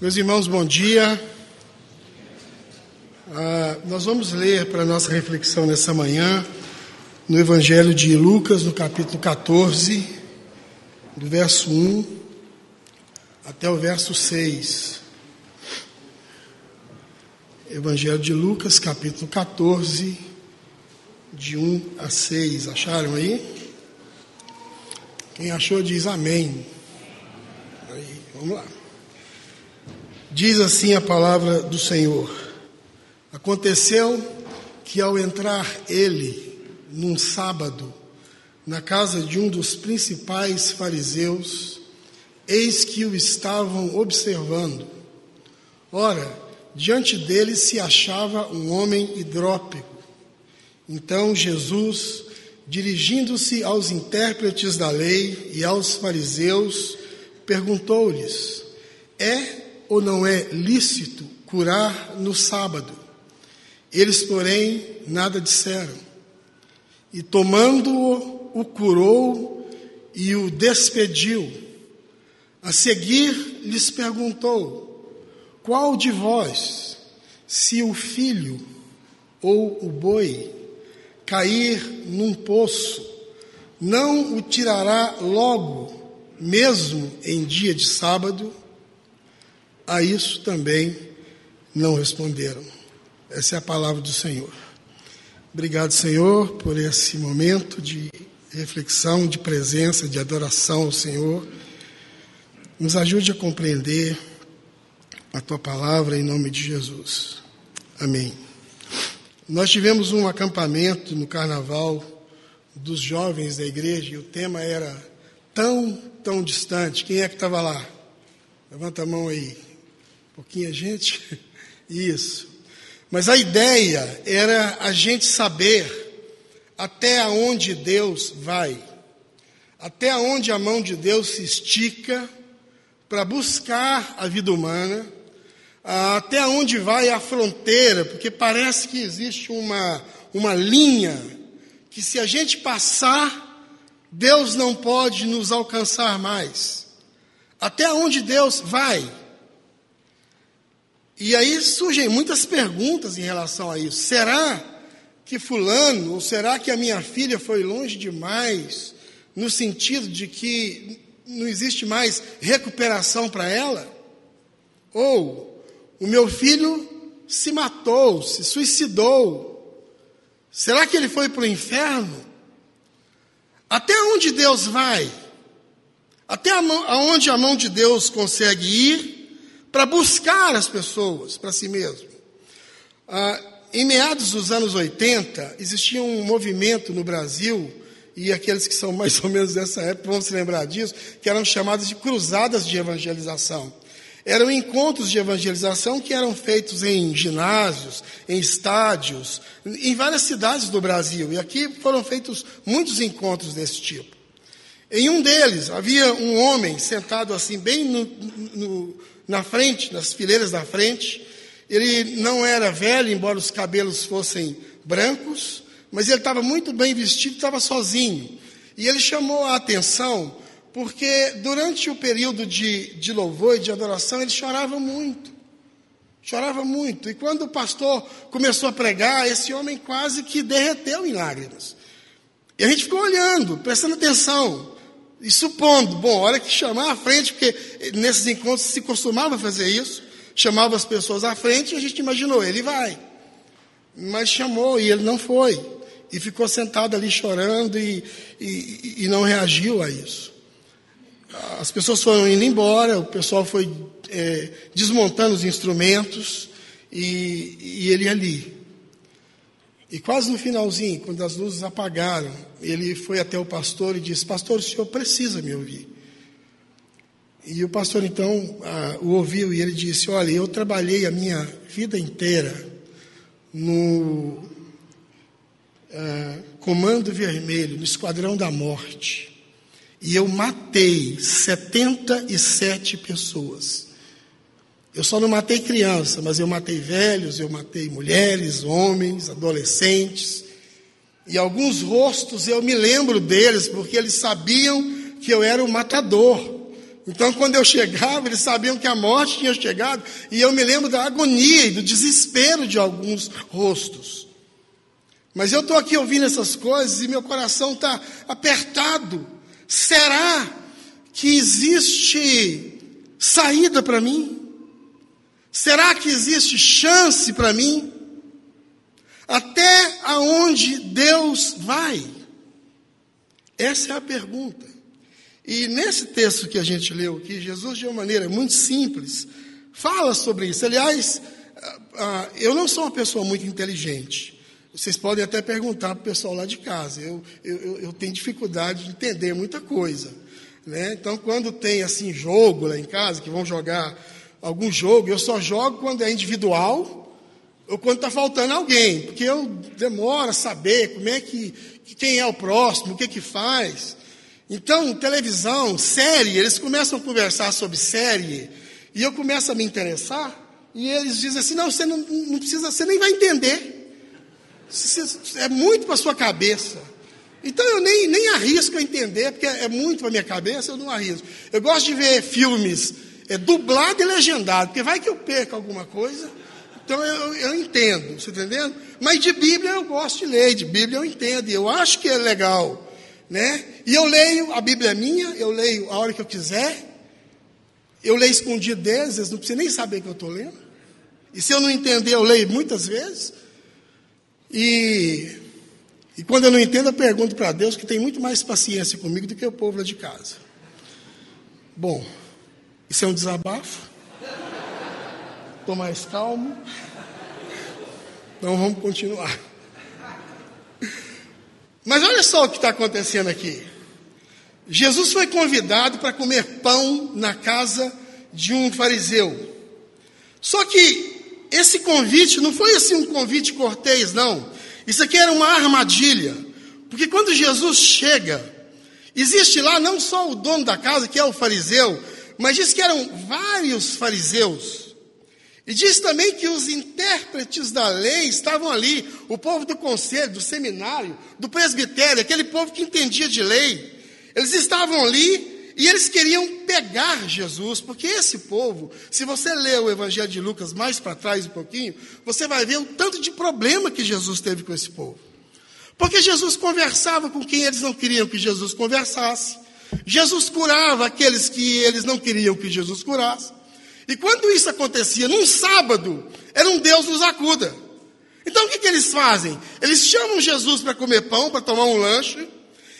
Meus irmãos, bom dia. Ah, nós vamos ler para nossa reflexão nessa manhã no Evangelho de Lucas, no capítulo 14, do verso 1 até o verso 6. Evangelho de Lucas, capítulo 14, de 1 a 6. Acharam aí? Quem achou diz amém. Aí, vamos lá. Diz assim a palavra do Senhor: Aconteceu que ao entrar ele num sábado na casa de um dos principais fariseus, eis que o estavam observando. Ora, diante dele se achava um homem hidrópico. Então Jesus, dirigindo-se aos intérpretes da lei e aos fariseus, perguntou-lhes: É ou não é lícito curar no sábado? Eles, porém, nada disseram. E tomando-o, o curou e o despediu. A seguir lhes perguntou: Qual de vós, se o filho ou o boi cair num poço, não o tirará logo, mesmo em dia de sábado? A isso também não responderam. Essa é a palavra do Senhor. Obrigado, Senhor, por esse momento de reflexão, de presença, de adoração ao Senhor. Nos ajude a compreender a tua palavra em nome de Jesus. Amém. Nós tivemos um acampamento no carnaval dos jovens da igreja e o tema era tão, tão distante. Quem é que estava lá? Levanta a mão aí pouquinha gente. Isso. Mas a ideia era a gente saber até onde Deus vai, até onde a mão de Deus se estica para buscar a vida humana, até onde vai a fronteira, porque parece que existe uma, uma linha que se a gente passar, Deus não pode nos alcançar mais. Até onde Deus vai? E aí surgem muitas perguntas em relação a isso. Será que Fulano, ou será que a minha filha foi longe demais, no sentido de que não existe mais recuperação para ela? Ou o meu filho se matou, se suicidou. Será que ele foi para o inferno? Até onde Deus vai? Até onde a mão de Deus consegue ir? Para buscar as pessoas para si mesmo. Ah, em meados dos anos 80, existia um movimento no Brasil, e aqueles que são mais ou menos dessa época vão se lembrar disso, que eram chamadas de cruzadas de evangelização. Eram encontros de evangelização que eram feitos em ginásios, em estádios, em várias cidades do Brasil. E aqui foram feitos muitos encontros desse tipo. Em um deles havia um homem sentado assim, bem no, no na frente, nas fileiras da frente. Ele não era velho, embora os cabelos fossem brancos, mas ele estava muito bem vestido, estava sozinho. E ele chamou a atenção porque durante o período de, de louvor e de adoração ele chorava muito. Chorava muito. E quando o pastor começou a pregar, esse homem quase que derreteu em lágrimas. E a gente ficou olhando, prestando atenção. E supondo, bom, hora que chamar à frente, porque nesses encontros se costumava fazer isso, chamava as pessoas à frente e a gente imaginou, ele vai. Mas chamou e ele não foi. E ficou sentado ali chorando e, e, e não reagiu a isso. As pessoas foram indo embora, o pessoal foi é, desmontando os instrumentos e, e ele ali. E quase no finalzinho, quando as luzes apagaram, ele foi até o pastor e disse: Pastor, o senhor precisa me ouvir. E o pastor então o ouviu e ele disse: Olha, eu trabalhei a minha vida inteira no ah, Comando Vermelho, no Esquadrão da Morte, e eu matei 77 pessoas. Eu só não matei criança, mas eu matei velhos, eu matei mulheres, homens, adolescentes. E alguns rostos eu me lembro deles, porque eles sabiam que eu era o matador. Então, quando eu chegava, eles sabiam que a morte tinha chegado, e eu me lembro da agonia e do desespero de alguns rostos. Mas eu estou aqui ouvindo essas coisas e meu coração está apertado. Será que existe saída para mim? Será que existe chance para mim? Até aonde Deus vai? Essa é a pergunta. E nesse texto que a gente leu aqui, Jesus, de uma maneira muito simples, fala sobre isso. Aliás, ah, ah, eu não sou uma pessoa muito inteligente. Vocês podem até perguntar para o pessoal lá de casa. Eu, eu, eu tenho dificuldade de entender muita coisa. Né? Então, quando tem assim jogo lá em casa, que vão jogar algum jogo, eu só jogo quando é individual ou quando está faltando alguém, porque eu demoro a saber como é que quem é o próximo, o que que faz. Então, televisão, série, eles começam a conversar sobre série, e eu começo a me interessar, e eles dizem assim: não, você não, não precisa, você nem vai entender. É muito para sua cabeça. Então eu nem, nem arrisco a entender, porque é muito para minha cabeça, eu não arrisco. Eu gosto de ver filmes é, dublado e legendado, porque vai que eu perco alguma coisa. Então eu, eu entendo, você tá entendendo? Mas de Bíblia eu gosto de ler, de Bíblia eu entendo, e eu acho que é legal né? E eu leio, a Bíblia é minha, eu leio a hora que eu quiser, eu leio escondido deles, eles não precisam nem saber que eu estou lendo. E se eu não entender, eu leio muitas vezes. E, e quando eu não entendo, eu pergunto para Deus, que tem muito mais paciência comigo do que o povo lá de casa. Bom, isso é um desabafo. Estou mais calmo. Então vamos continuar. Mas olha só o que está acontecendo aqui. Jesus foi convidado para comer pão na casa de um fariseu. Só que esse convite não foi assim um convite cortês, não. Isso aqui era uma armadilha. Porque quando Jesus chega, existe lá não só o dono da casa, que é o fariseu, mas diz que eram vários fariseus. E diz também que os intérpretes da lei estavam ali, o povo do conselho, do seminário, do presbitério, aquele povo que entendia de lei. Eles estavam ali e eles queriam pegar Jesus, porque esse povo, se você ler o Evangelho de Lucas mais para trás um pouquinho, você vai ver o tanto de problema que Jesus teve com esse povo. Porque Jesus conversava com quem eles não queriam que Jesus conversasse. Jesus curava aqueles que eles não queriam que Jesus curasse. E quando isso acontecia num sábado, era um Deus nos acuda. Então o que, que eles fazem? Eles chamam Jesus para comer pão, para tomar um lanche,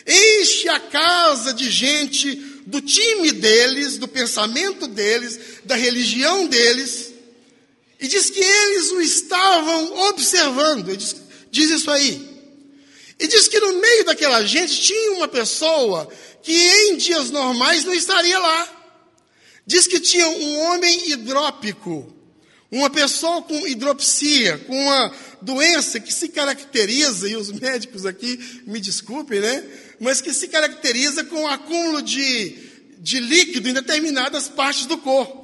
enche a casa de gente do time deles, do pensamento deles, da religião deles, e diz que eles o estavam observando. Diz, diz isso aí. E diz que no meio daquela gente tinha uma pessoa que em dias normais não estaria lá. Diz que tinha um homem hidrópico, uma pessoa com hidropsia, com uma doença que se caracteriza, e os médicos aqui me desculpem, né? Mas que se caracteriza com o acúmulo de, de líquido em determinadas partes do corpo.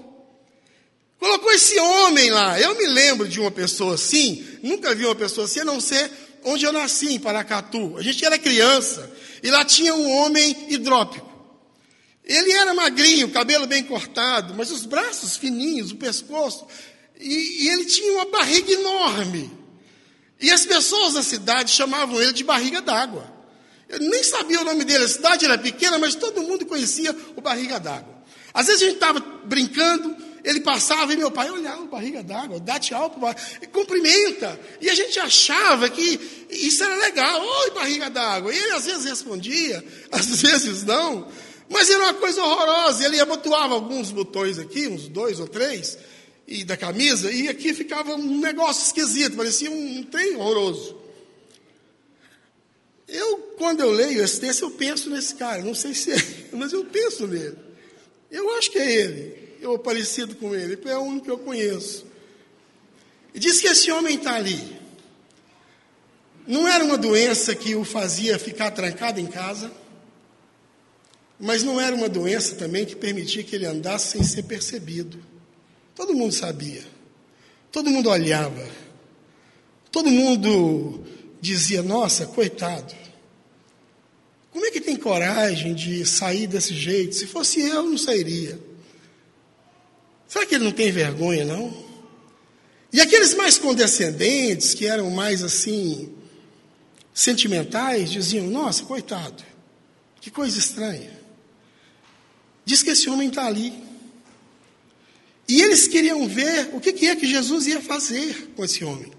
Colocou esse homem lá. Eu me lembro de uma pessoa assim, nunca vi uma pessoa assim, a não ser onde eu nasci, em Paracatu. A gente era criança, e lá tinha um homem hidrópico. Ele era magrinho, cabelo bem cortado, mas os braços fininhos, o pescoço, e, e, ele tinha uma barriga enorme. E as pessoas da cidade chamavam ele de barriga d'água. Eu nem sabia o nome dele, a cidade era pequena, mas todo mundo conhecia o barriga d'água. Às vezes a gente estava brincando, ele passava e meu pai olhava, barriga d'água, dá tchau para pai, cumprimenta. E a gente achava que isso era legal, oi, barriga d'água. E ele às vezes respondia, às vezes não. Mas era uma coisa horrorosa. Ele abotoava alguns botões aqui, uns dois ou três, e da camisa, e aqui ficava um negócio esquisito, parecia um, um trem horroroso. Eu, quando eu leio esse texto, eu penso nesse cara, não sei se é, mas eu penso nele. Eu acho que é ele, eu parecido com ele, é o único que eu conheço. E diz que esse homem está ali. Não era uma doença que o fazia ficar trancado em casa. Mas não era uma doença também que permitia que ele andasse sem ser percebido. Todo mundo sabia. Todo mundo olhava. Todo mundo dizia: Nossa, coitado. Como é que tem coragem de sair desse jeito? Se fosse eu, não sairia. Será que ele não tem vergonha, não? E aqueles mais condescendentes, que eram mais assim, sentimentais, diziam: Nossa, coitado, que coisa estranha. Diz que esse homem está ali. E eles queriam ver o que, é que Jesus ia fazer com esse homem.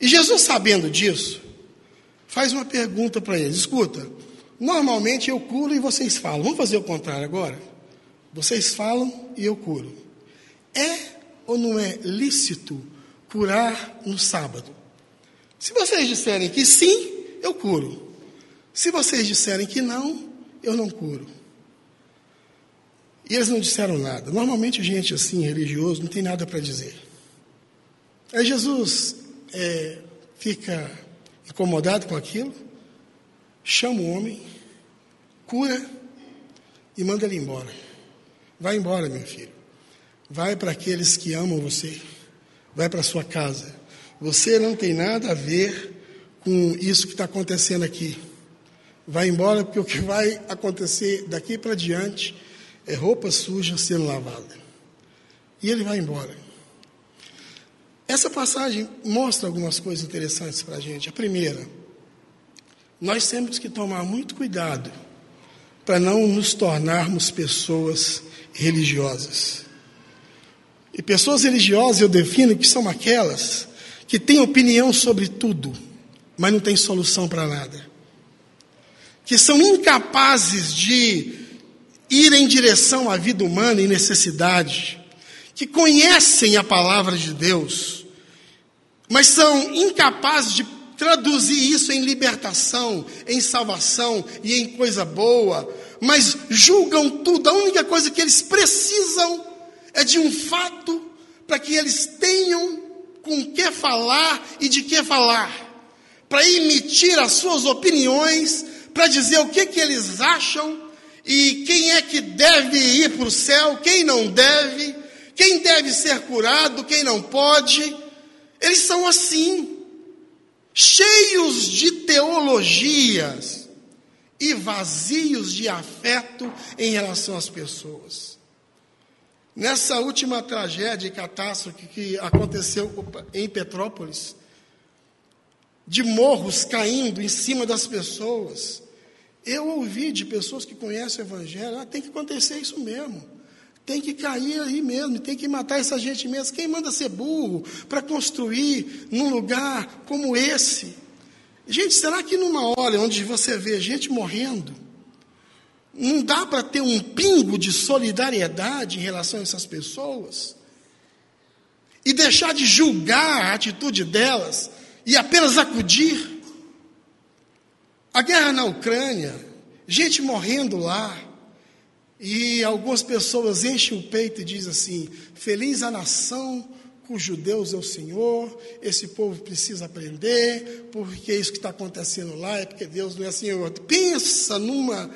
E Jesus, sabendo disso, faz uma pergunta para eles: escuta, normalmente eu curo e vocês falam, vamos fazer o contrário agora? Vocês falam e eu curo. É ou não é lícito curar no sábado? Se vocês disserem que sim, eu curo. Se vocês disserem que não, eu não curo. E eles não disseram nada. Normalmente, gente assim, religioso, não tem nada para dizer. Aí Jesus é, fica incomodado com aquilo, chama o homem, cura e manda ele embora. Vai embora, meu filho. Vai para aqueles que amam você. Vai para sua casa. Você não tem nada a ver com isso que está acontecendo aqui. Vai embora, porque o que vai acontecer daqui para diante é roupa suja sendo lavada. E ele vai embora. Essa passagem mostra algumas coisas interessantes para a gente. A primeira, nós temos que tomar muito cuidado para não nos tornarmos pessoas religiosas. E pessoas religiosas eu defino que são aquelas que têm opinião sobre tudo, mas não têm solução para nada. Que são incapazes de ir em direção à vida humana em necessidade, que conhecem a palavra de Deus, mas são incapazes de traduzir isso em libertação, em salvação e em coisa boa, mas julgam tudo. A única coisa que eles precisam é de um fato para que eles tenham com que falar e de que falar, para emitir as suas opiniões, para dizer o que, que eles acham e quem é que deve ir para o céu, quem não deve, quem deve ser curado, quem não pode. Eles são assim, cheios de teologias e vazios de afeto em relação às pessoas. Nessa última tragédia e catástrofe que aconteceu em Petrópolis, de morros caindo em cima das pessoas, eu ouvi de pessoas que conhecem o Evangelho, ah, tem que acontecer isso mesmo. Tem que cair aí mesmo, tem que matar essa gente mesmo. Quem manda ser burro para construir num lugar como esse? Gente, será que numa hora onde você vê gente morrendo, não dá para ter um pingo de solidariedade em relação a essas pessoas? E deixar de julgar a atitude delas e apenas acudir? A guerra na Ucrânia, gente morrendo lá, e algumas pessoas enchem o peito e dizem assim: Feliz a nação cujo Deus é o Senhor, esse povo precisa aprender, porque isso que está acontecendo lá é porque Deus não é Senhor. Pensa numa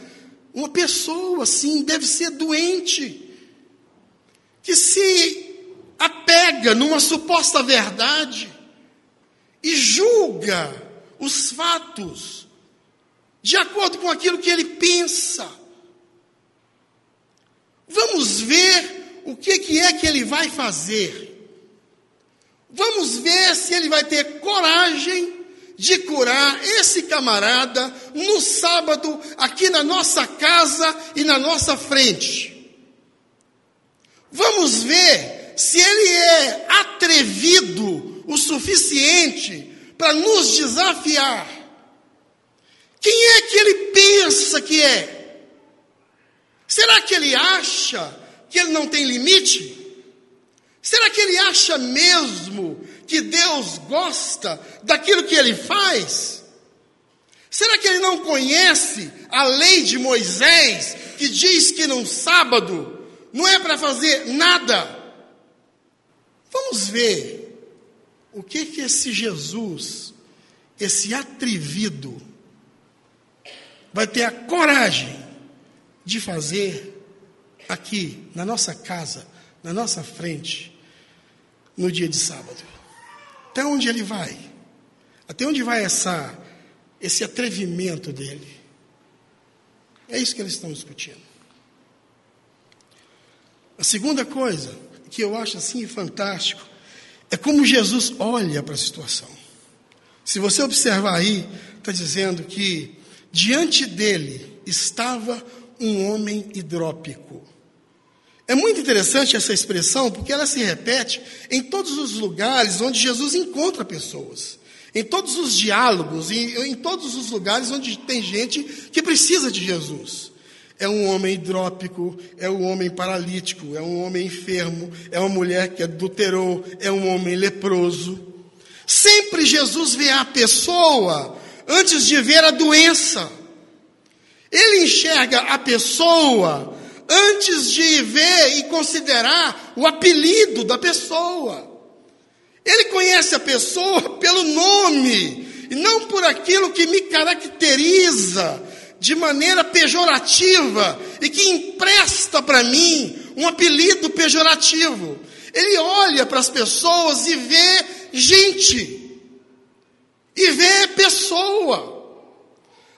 uma pessoa assim, deve ser doente, que se apega numa suposta verdade e julga os fatos de acordo com aquilo que ele pensa. Vamos ver o que, que é que ele vai fazer. Vamos ver se ele vai ter coragem de curar esse camarada no sábado, aqui na nossa casa e na nossa frente. Vamos ver se ele é atrevido o suficiente para nos desafiar quem é que ele pensa que é? Será que ele acha que ele não tem limite? Será que ele acha mesmo que Deus gosta daquilo que ele faz? Será que ele não conhece a lei de Moisés, que diz que num sábado não é para fazer nada? Vamos ver o que que esse Jesus, esse atrevido, vai ter a coragem de fazer aqui, na nossa casa, na nossa frente, no dia de sábado. Até onde ele vai? Até onde vai essa, esse atrevimento dele? É isso que eles estão discutindo. A segunda coisa que eu acho assim fantástico é como Jesus olha para a situação. Se você observar aí, está dizendo que diante dele estava um homem hidrópico. É muito interessante essa expressão porque ela se repete em todos os lugares onde Jesus encontra pessoas, em todos os diálogos, em, em todos os lugares onde tem gente que precisa de Jesus. É um homem hidrópico, é um homem paralítico, é um homem enfermo, é uma mulher que adulterou, é um homem leproso. Sempre Jesus vê a pessoa antes de ver a doença. Ele enxerga a pessoa antes de ver e considerar o apelido da pessoa. Ele conhece a pessoa pelo nome e não por aquilo que me caracteriza de maneira pejorativa e que empresta para mim um apelido pejorativo. Ele olha para as pessoas e vê gente, e vê pessoa.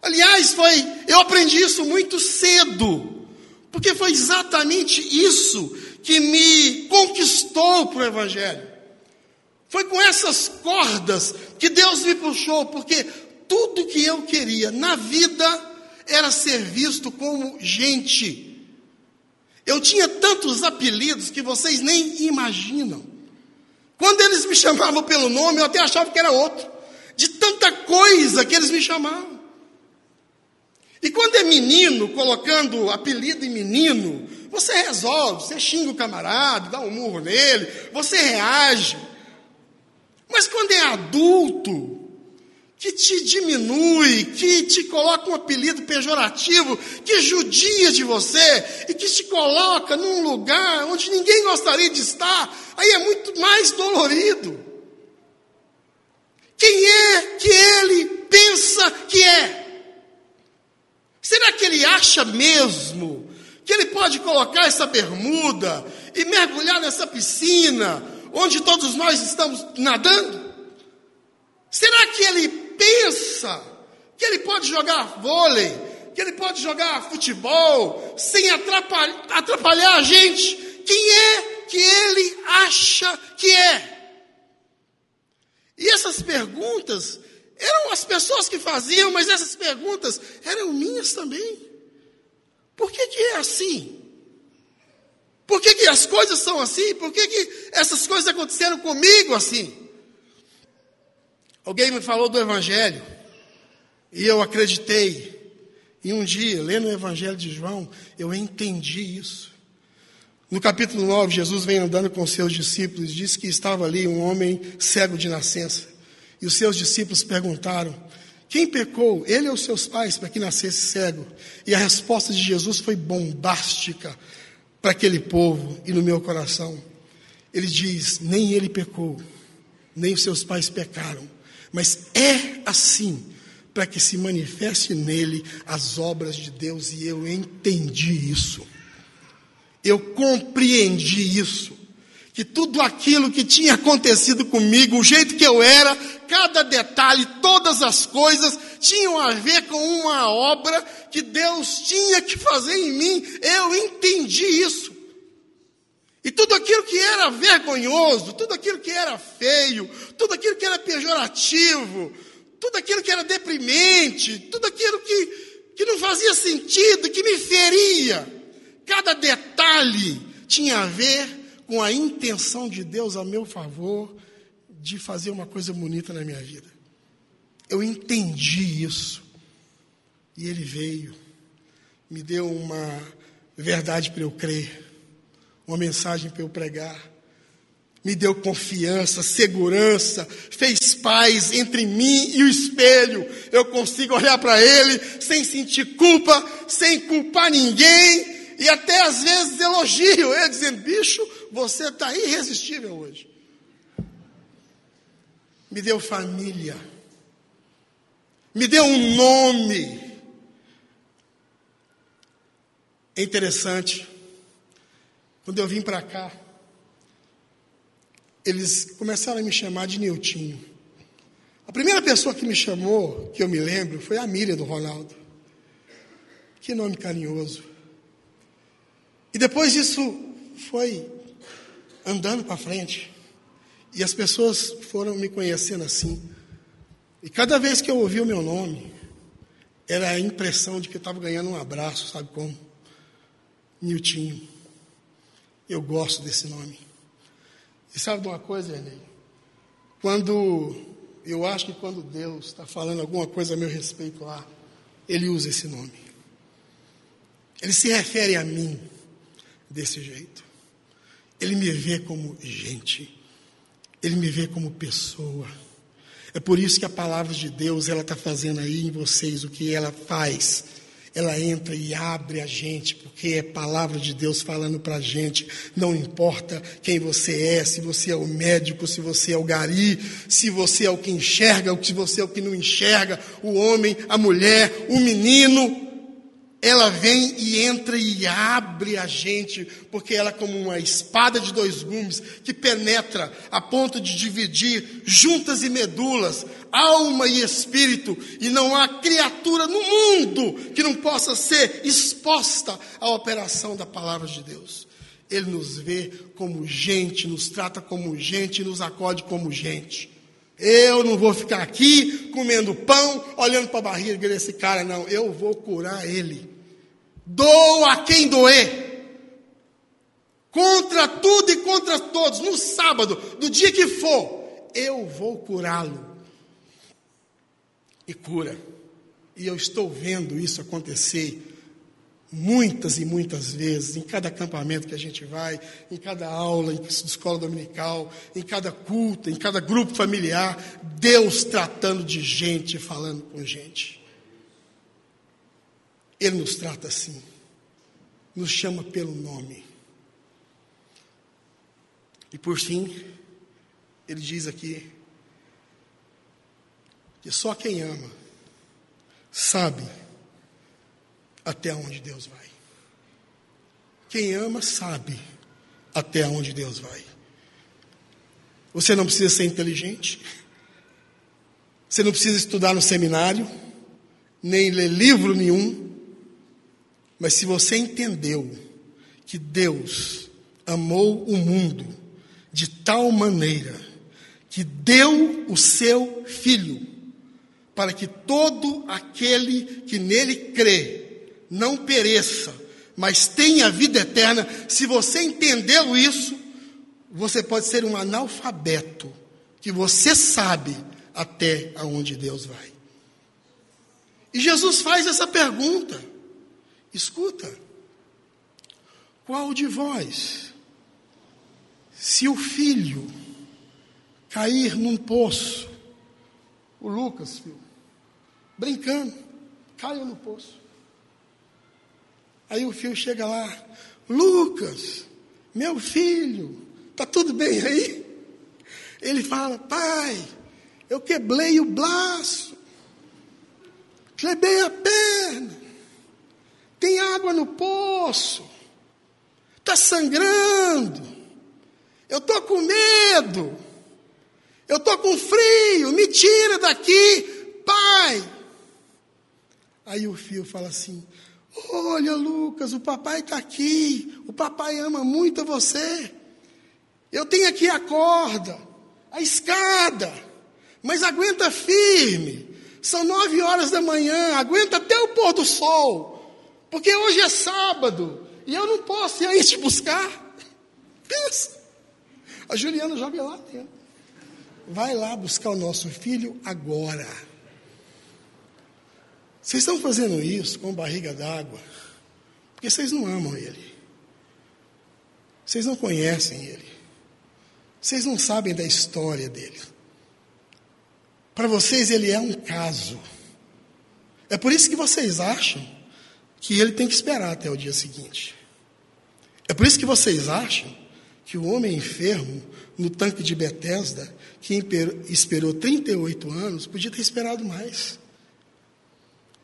Aliás, foi, eu aprendi isso muito cedo, porque foi exatamente isso que me conquistou para o Evangelho. Foi com essas cordas que Deus me puxou, porque tudo que eu queria na vida era ser visto como gente. Eu tinha tantos apelidos que vocês nem imaginam. Quando eles me chamavam pelo nome, eu até achava que era outro. De tanta coisa que eles me chamavam. E quando é menino, colocando apelido em menino, você resolve, você xinga o camarada, dá um murro nele, você reage. Mas quando é adulto, que te diminui, que te coloca um apelido pejorativo, que judia de você e que te coloca num lugar onde ninguém gostaria de estar, aí é muito mais dolorido. Quem é que ele pensa que é? Será que ele acha mesmo que ele pode colocar essa bermuda e mergulhar nessa piscina onde todos nós estamos nadando? Será que ele pensa que ele pode jogar vôlei, que ele pode jogar futebol, sem atrapalhar, atrapalhar a gente. Quem é que ele acha que é? E essas perguntas eram as pessoas que faziam, mas essas perguntas eram minhas também. Por que, que é assim? Por que, que as coisas são assim? Por que, que essas coisas aconteceram comigo assim? Alguém me falou do Evangelho e eu acreditei. E um dia, lendo o Evangelho de João, eu entendi isso. No capítulo 9, Jesus vem andando com seus discípulos e diz que estava ali um homem cego de nascença. E os seus discípulos perguntaram: Quem pecou, ele ou seus pais, para que nascesse cego? E a resposta de Jesus foi bombástica para aquele povo e no meu coração. Ele diz: Nem ele pecou, nem os seus pais pecaram mas é assim para que se manifeste nele as obras de Deus e eu entendi isso. Eu compreendi isso. Que tudo aquilo que tinha acontecido comigo, o jeito que eu era, cada detalhe, todas as coisas tinham a ver com uma obra que Deus tinha que fazer em mim. Eu entendi isso. E tudo aquilo que era vergonhoso, tudo aquilo que era feio, tudo aquilo que era pejorativo, tudo aquilo que era deprimente, tudo aquilo que, que não fazia sentido, que me feria, cada detalhe tinha a ver com a intenção de Deus a meu favor de fazer uma coisa bonita na minha vida. Eu entendi isso. E ele veio, me deu uma verdade para eu crer uma mensagem para eu pregar. Me deu confiança, segurança, fez paz entre mim e o espelho. Eu consigo olhar para ele sem sentir culpa, sem culpar ninguém e até às vezes elogio ele, dizendo: bicho, você está irresistível hoje. Me deu família, me deu um nome. É interessante quando eu vim para cá, eles começaram a me chamar de Niltinho. A primeira pessoa que me chamou, que eu me lembro, foi a Miriam do Ronaldo. Que nome carinhoso. E depois isso foi andando para frente. E as pessoas foram me conhecendo assim. E cada vez que eu ouvia o meu nome, era a impressão de que eu estava ganhando um abraço, sabe como? Niltinho. Eu gosto desse nome. E sabe de uma coisa, Renê? Quando eu acho que quando Deus está falando alguma coisa a meu respeito lá, Ele usa esse nome. Ele se refere a mim desse jeito. Ele me vê como gente. Ele me vê como pessoa. É por isso que a palavra de Deus ela está fazendo aí em vocês o que ela faz. Ela entra e abre a gente, porque é palavra de Deus falando para a gente. Não importa quem você é, se você é o médico, se você é o gari, se você é o que enxerga, se você é o que não enxerga, o homem, a mulher, o menino, ela vem e entra e abre a gente, porque ela é como uma espada de dois gumes que penetra a ponto de dividir juntas e medulas, alma e espírito, e não há criatura no mundo que não possa ser exposta à operação da palavra de Deus. Ele nos vê como gente, nos trata como gente, nos acode como gente. Eu não vou ficar aqui comendo pão, olhando para a barriga desse cara, não. Eu vou curar ele. Dou a quem doer. Contra tudo e contra todos, no sábado, do dia que for, eu vou curá-lo. E cura. E eu estou vendo isso acontecer muitas e muitas vezes, em cada acampamento que a gente vai, em cada aula de escola dominical, em cada culto, em cada grupo familiar, Deus tratando de gente, falando com gente. Ele nos trata assim, nos chama pelo nome. E por fim, ele diz aqui que só quem ama sabe até onde Deus vai. Quem ama sabe até onde Deus vai. Você não precisa ser inteligente. Você não precisa estudar no seminário, nem ler livro nenhum. Mas se você entendeu que Deus amou o mundo de tal maneira que deu o seu filho para que todo aquele que nele crê não pereça, mas tenha vida eterna. Se você entendeu isso, você pode ser um analfabeto, que você sabe até aonde Deus vai. E Jesus faz essa pergunta: escuta, qual de vós, se o filho cair num poço, o Lucas, filho, brincando, caiu no poço. Aí o filho chega lá, Lucas, meu filho, tá tudo bem aí? Ele fala, pai, eu quebrei o braço, quebrei a perna, tem água no poço, está sangrando, eu estou com medo, eu estou com frio, me tira daqui, pai. Aí o filho fala assim: Olha, Lucas, o papai está aqui. O papai ama muito você. Eu tenho aqui a corda, a escada, mas aguenta firme. São nove horas da manhã, aguenta até o pôr do sol, porque hoje é sábado e eu não posso ir aí te buscar. Pensa. A Juliana joga lá dentro. Vai lá buscar o nosso filho agora. Vocês estão fazendo isso com barriga d'água, porque vocês não amam Ele. Vocês não conhecem Ele. Vocês não sabem da história dele. Para vocês, Ele é um caso. É por isso que vocês acham que Ele tem que esperar até o dia seguinte. É por isso que vocês acham que o homem enfermo no tanque de Betesda, que esperou 38 anos, podia ter esperado mais.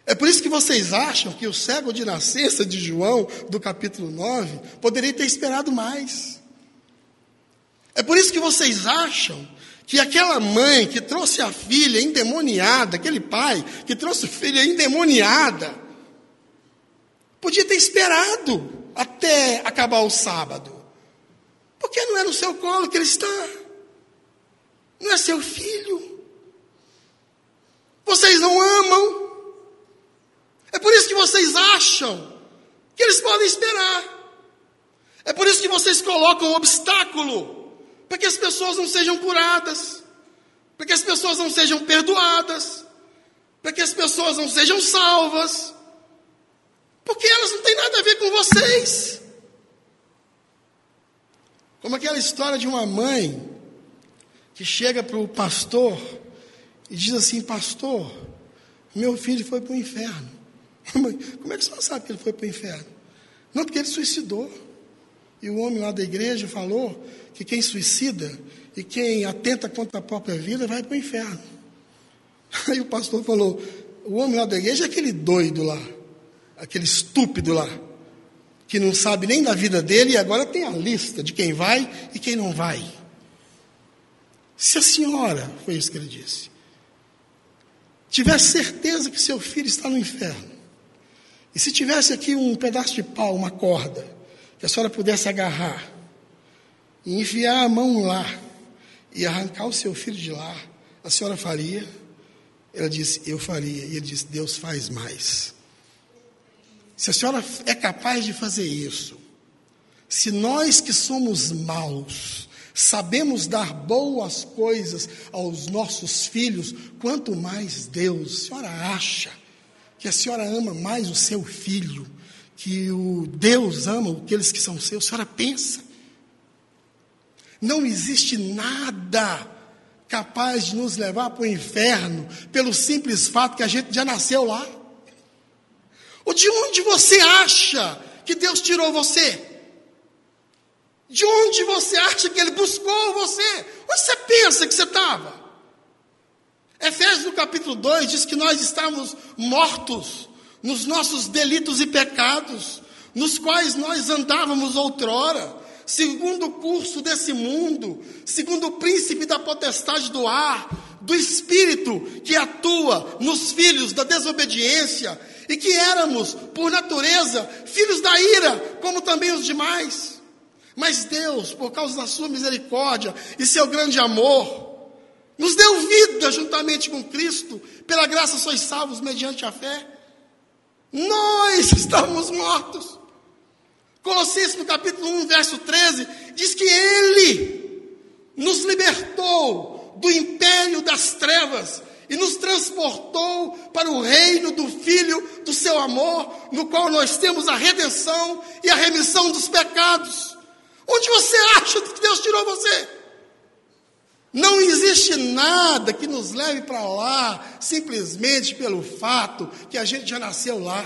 É por isso que vocês acham que o cego de nascença de João, do capítulo 9, poderia ter esperado mais. É por isso que vocês acham que aquela mãe que trouxe a filha endemoniada, aquele pai que trouxe a filha endemoniada, Podia ter esperado até acabar o sábado. Porque não é no seu colo que ele está. Não é seu filho. Vocês não amam. É por isso que vocês acham que eles podem esperar. É por isso que vocês colocam um obstáculo para que as pessoas não sejam curadas, para que as pessoas não sejam perdoadas, para que as pessoas não sejam salvas, porque elas não têm nada a ver com vocês. Como aquela história de uma mãe que chega para o pastor e diz assim: Pastor, meu filho foi para o inferno. Como é que você sabe que ele foi para o inferno? Não, porque ele suicidou. E o homem lá da igreja falou que quem suicida e quem atenta contra a própria vida vai para o inferno. Aí o pastor falou: o homem lá da igreja é aquele doido lá, aquele estúpido lá, que não sabe nem da vida dele e agora tem a lista de quem vai e quem não vai. Se a senhora, foi isso que ele disse, tiver certeza que seu filho está no inferno, e se tivesse aqui um pedaço de pau, uma corda, que a senhora pudesse agarrar e enfiar a mão lá e arrancar o seu filho de lá, a senhora faria? Ela disse, eu faria. E ele disse, Deus faz mais. Se a senhora é capaz de fazer isso, se nós que somos maus, sabemos dar boas coisas aos nossos filhos, quanto mais Deus, a senhora acha que a senhora ama mais o seu filho, que o Deus ama aqueles que são seus, a senhora pensa. Não existe nada capaz de nos levar para o inferno pelo simples fato que a gente já nasceu lá. Ou de onde você acha que Deus tirou você? De onde você acha que Ele buscou você? Onde você pensa que você estava? Efésios no capítulo 2 diz que nós estamos mortos nos nossos delitos e pecados, nos quais nós andávamos outrora, segundo o curso desse mundo, segundo o príncipe da potestade do ar, do espírito que atua nos filhos da desobediência, e que éramos, por natureza, filhos da ira, como também os demais. Mas Deus, por causa da sua misericórdia e seu grande amor, nos deu vida juntamente com Cristo, pela graça sois salvos mediante a fé. Nós estamos mortos. Colossenses no capítulo 1, verso 13, diz que Ele nos libertou do império das trevas e nos transportou para o reino do Filho do seu amor, no qual nós temos a redenção e a remissão dos pecados. Onde você acha que Deus tirou você? Não existe nada que nos leve para lá simplesmente pelo fato que a gente já nasceu lá.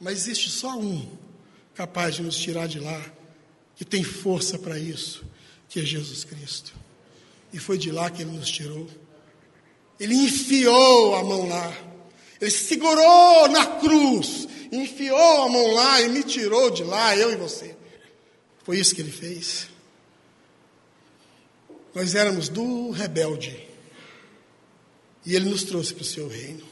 Mas existe só um capaz de nos tirar de lá, que tem força para isso, que é Jesus Cristo. E foi de lá que ele nos tirou. Ele enfiou a mão lá. Ele segurou na cruz, enfiou a mão lá e me tirou de lá, eu e você. Foi isso que ele fez. Nós éramos do rebelde. E ele nos trouxe para o seu reino.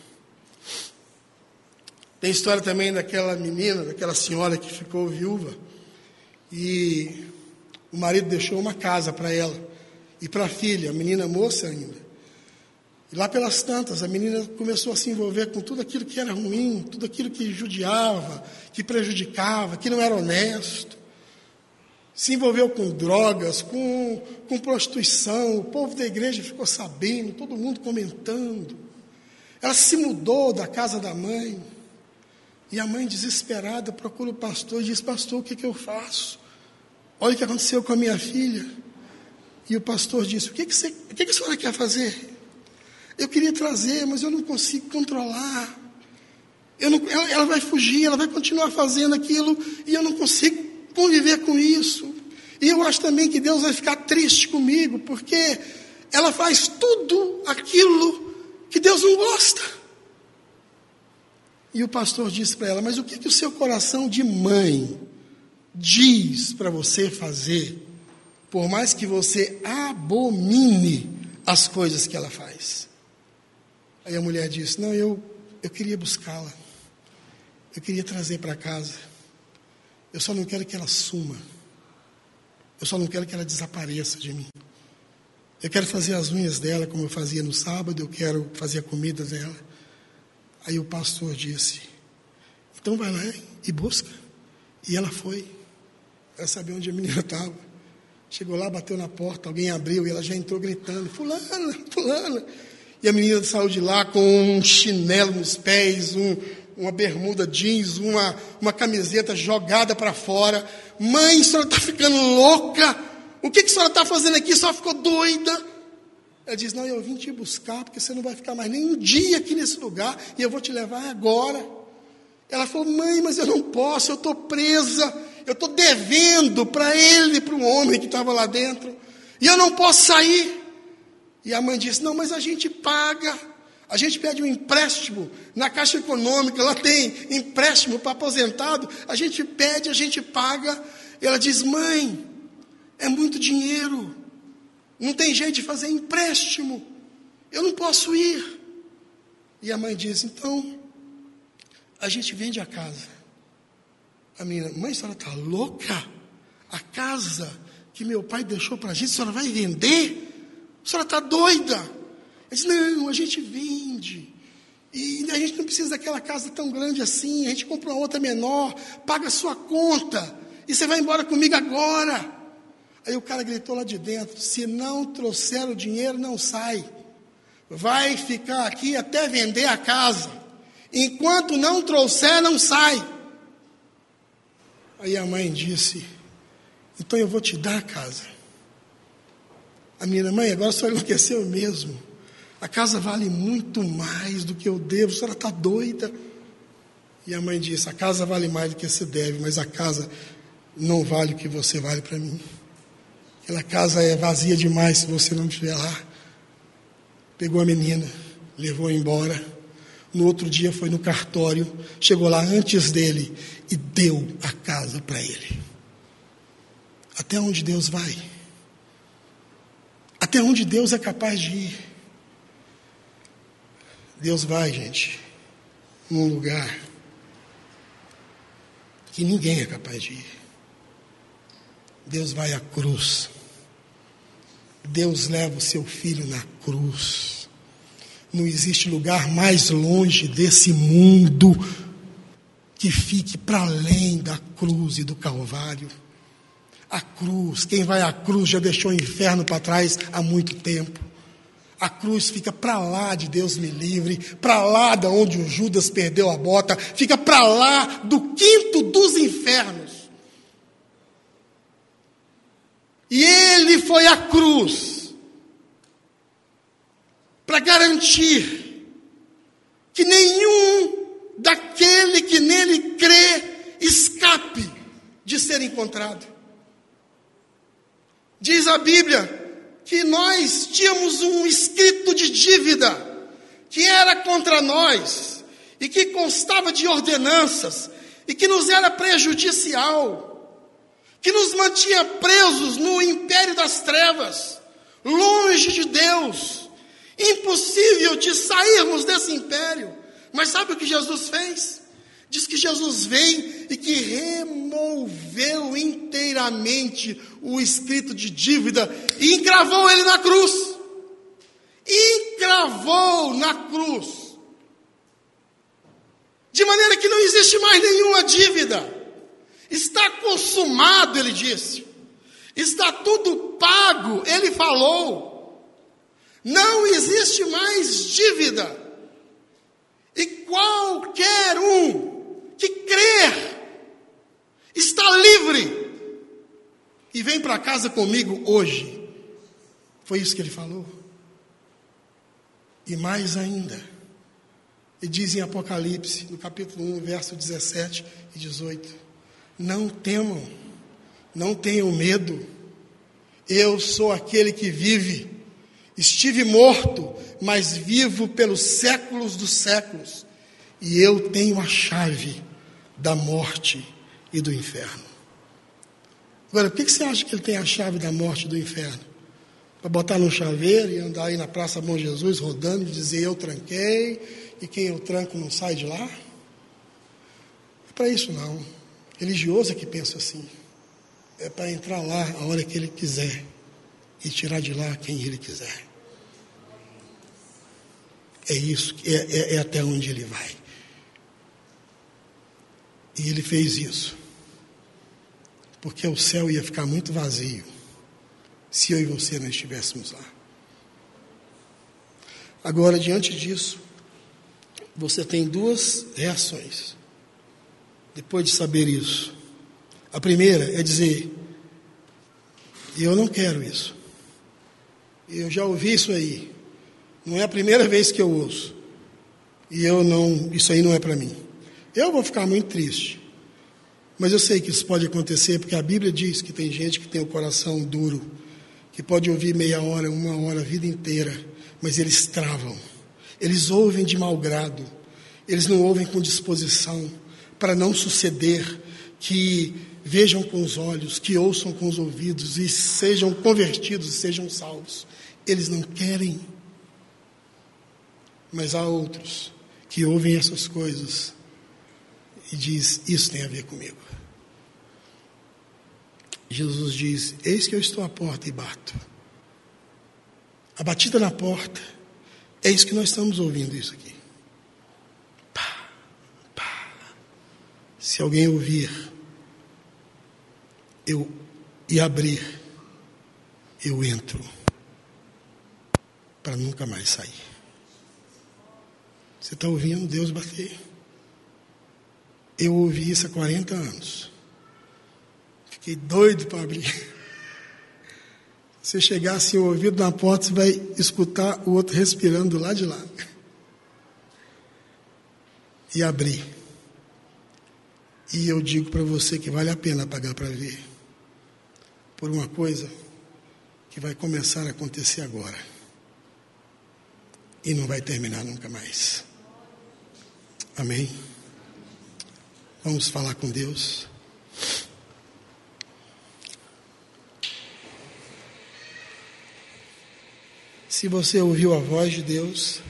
Tem história também daquela menina, daquela senhora que ficou viúva. E o marido deixou uma casa para ela e para a filha, a menina moça ainda. E lá pelas tantas, a menina começou a se envolver com tudo aquilo que era ruim, tudo aquilo que judiava, que prejudicava, que não era honesto se envolveu com drogas, com, com prostituição, o povo da igreja ficou sabendo, todo mundo comentando. Ela se mudou da casa da mãe. E a mãe, desesperada, procura o pastor e diz: Pastor, o que, que eu faço? Olha o que aconteceu com a minha filha. E o pastor disse: O que, que, você, o que, que a senhora quer fazer? Eu queria trazer, mas eu não consigo controlar. Não, ela, ela vai fugir, ela vai continuar fazendo aquilo, e eu não consigo conviver com isso. E eu acho também que Deus vai ficar triste comigo, porque ela faz tudo aquilo que Deus não gosta. E o pastor disse para ela: Mas o que, que o seu coração de mãe diz para você fazer, por mais que você abomine as coisas que ela faz? Aí a mulher disse: Não, eu, eu queria buscá-la. Eu queria trazer para casa. Eu só não quero que ela suma. Eu só não quero que ela desapareça de mim. Eu quero fazer as unhas dela como eu fazia no sábado, eu quero fazer a comida dela. Aí o pastor disse: Então vai lá e busca. E ela foi. Ela sabia onde a menina estava. Chegou lá, bateu na porta, alguém abriu e ela já entrou gritando: Fulana, Fulana. E a menina saiu de lá com um chinelo nos pés, um, uma bermuda jeans, uma, uma camiseta jogada para fora. Mãe, a senhora está ficando louca. O que, que a senhora está fazendo aqui? A senhora ficou doida. Ela diz: Não, eu vim te buscar, porque você não vai ficar mais nem um dia aqui nesse lugar, e eu vou te levar agora. Ela falou: Mãe, mas eu não posso, eu estou presa, eu estou devendo para ele, para o homem que estava lá dentro, e eu não posso sair. E a mãe disse: Não, mas a gente paga. A gente pede um empréstimo na Caixa Econômica, lá tem empréstimo para aposentado. A gente pede, a gente paga. Ela diz: Mãe, é muito dinheiro. Não tem jeito de fazer empréstimo. Eu não posso ir. E a mãe diz: Então, a gente vende a casa. A menina, mãe, a senhora está louca? A casa que meu pai deixou para a gente, a senhora vai vender? A senhora está doida? Disse, não, a gente vende. E a gente não precisa daquela casa tão grande assim. A gente compra uma outra menor, paga a sua conta. E você vai embora comigo agora. Aí o cara gritou lá de dentro: se não trouxer o dinheiro, não sai. Vai ficar aqui até vender a casa. Enquanto não trouxer, não sai. Aí a mãe disse: então eu vou te dar a casa. A minha mãe, agora só enlouqueceu mesmo. A casa vale muito mais do que eu devo, a senhora está doida. E a mãe disse: A casa vale mais do que você deve, mas a casa não vale o que você vale para mim. Aquela casa é vazia demais se você não estiver lá. Pegou a menina, levou embora. No outro dia foi no cartório, chegou lá antes dele e deu a casa para ele. Até onde Deus vai? Até onde Deus é capaz de ir. Deus vai, gente, num lugar que ninguém é capaz de ir. Deus vai à cruz. Deus leva o seu filho na cruz. Não existe lugar mais longe desse mundo que fique para além da cruz e do Calvário. A cruz, quem vai à cruz já deixou o inferno para trás há muito tempo. A cruz fica para lá de Deus me livre, para lá da onde o Judas perdeu a bota, fica para lá do quinto dos infernos. E ele foi à cruz para garantir que nenhum daquele que nele crê escape de ser encontrado. Diz a Bíblia que nós tínhamos um escrito de dívida que era contra nós e que constava de ordenanças e que nos era prejudicial, que nos mantinha presos no império das trevas, longe de Deus, impossível de sairmos desse império. Mas sabe o que Jesus fez? Diz que Jesus veio e que removeu inteiramente o escrito de dívida e encravou ele na cruz. Encravou na cruz. De maneira que não existe mais nenhuma dívida. Está consumado, ele disse. Está tudo pago, ele falou. Não existe mais dívida. E qualquer um que crer está livre e vem para casa comigo hoje. Foi isso que ele falou. E mais ainda, ele diz em Apocalipse, no capítulo 1, verso 17 e 18: Não temam, não tenham medo, eu sou aquele que vive. Estive morto, mas vivo pelos séculos dos séculos, e eu tenho a chave da morte e do inferno. Agora, por que você acha que ele tem a chave da morte e do inferno? Para botar no chaveiro e andar aí na Praça Bom Jesus rodando e dizer eu tranquei e quem eu tranco não sai de lá? para isso não. Religioso é que pensa assim. É para entrar lá a hora que ele quiser e tirar de lá quem ele quiser. É isso, é, é, é até onde ele vai. E ele fez isso. Porque o céu ia ficar muito vazio se eu e você não estivéssemos lá. Agora, diante disso, você tem duas reações. Depois de saber isso. A primeira é dizer: Eu não quero isso. Eu já ouvi isso aí. Não é a primeira vez que eu ouço. E eu não, isso aí não é para mim. Eu vou ficar muito triste. Mas eu sei que isso pode acontecer porque a Bíblia diz que tem gente que tem o coração duro, que pode ouvir meia hora, uma hora, a vida inteira, mas eles travam. Eles ouvem de mau grado. Eles não ouvem com disposição para não suceder que vejam com os olhos, que ouçam com os ouvidos e sejam convertidos sejam salvos. Eles não querem. Mas há outros que ouvem essas coisas e diz: Isso tem a ver comigo. Jesus diz: Eis que eu estou à porta e bato. A batida na porta, isso que nós estamos ouvindo isso aqui. Pá, pá. Se alguém ouvir, eu e abrir, eu entro para nunca mais sair. Você está ouvindo Deus bater? Eu ouvi isso há 40 anos. Fiquei doido para abrir. Você chegar assim, o ouvido na porta, você vai escutar o outro respirando lá de lá. E abrir. E eu digo para você que vale a pena pagar para ver. Por uma coisa que vai começar a acontecer agora. E não vai terminar nunca mais. Amém? Vamos falar com Deus. Se você ouviu a voz de Deus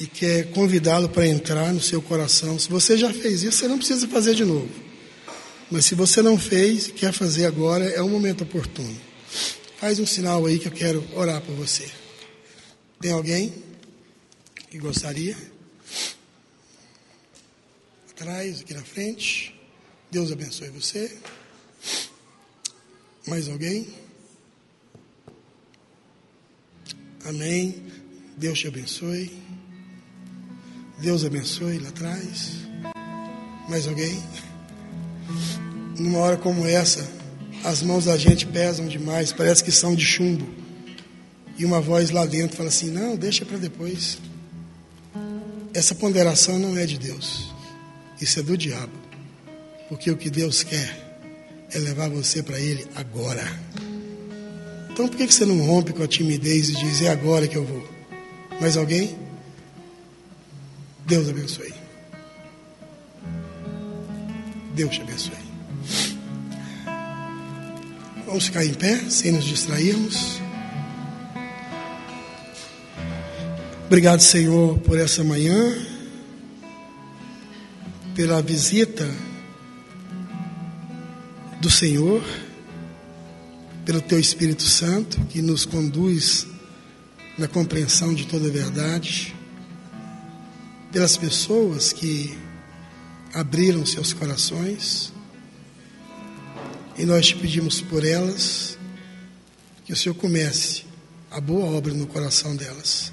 e quer convidá-lo para entrar no seu coração, se você já fez isso, você não precisa fazer de novo. Mas se você não fez e quer fazer agora, é o momento oportuno. Faz um sinal aí que eu quero orar por você. Tem alguém? que gostaria. Atrás, aqui na frente. Deus abençoe você. Mais alguém? Amém. Deus te abençoe. Deus abençoe lá atrás. Mais alguém? Numa hora como essa, as mãos da gente pesam demais, parece que são de chumbo. E uma voz lá dentro fala assim: Não, deixa para depois. Essa ponderação não é de Deus. Isso é do diabo. Porque o que Deus quer é levar você para Ele agora. Então por que você não rompe com a timidez e diz: É agora que eu vou? Mais alguém? Deus abençoe. Deus te abençoe. Vamos ficar em pé, sem nos distrairmos. Obrigado, Senhor, por essa manhã, pela visita do Senhor, pelo Teu Espírito Santo que nos conduz na compreensão de toda a verdade, pelas pessoas que abriram seus corações, e nós te pedimos por elas que o Senhor comece a boa obra no coração delas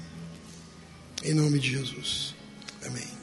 em nome de Jesus. Amém.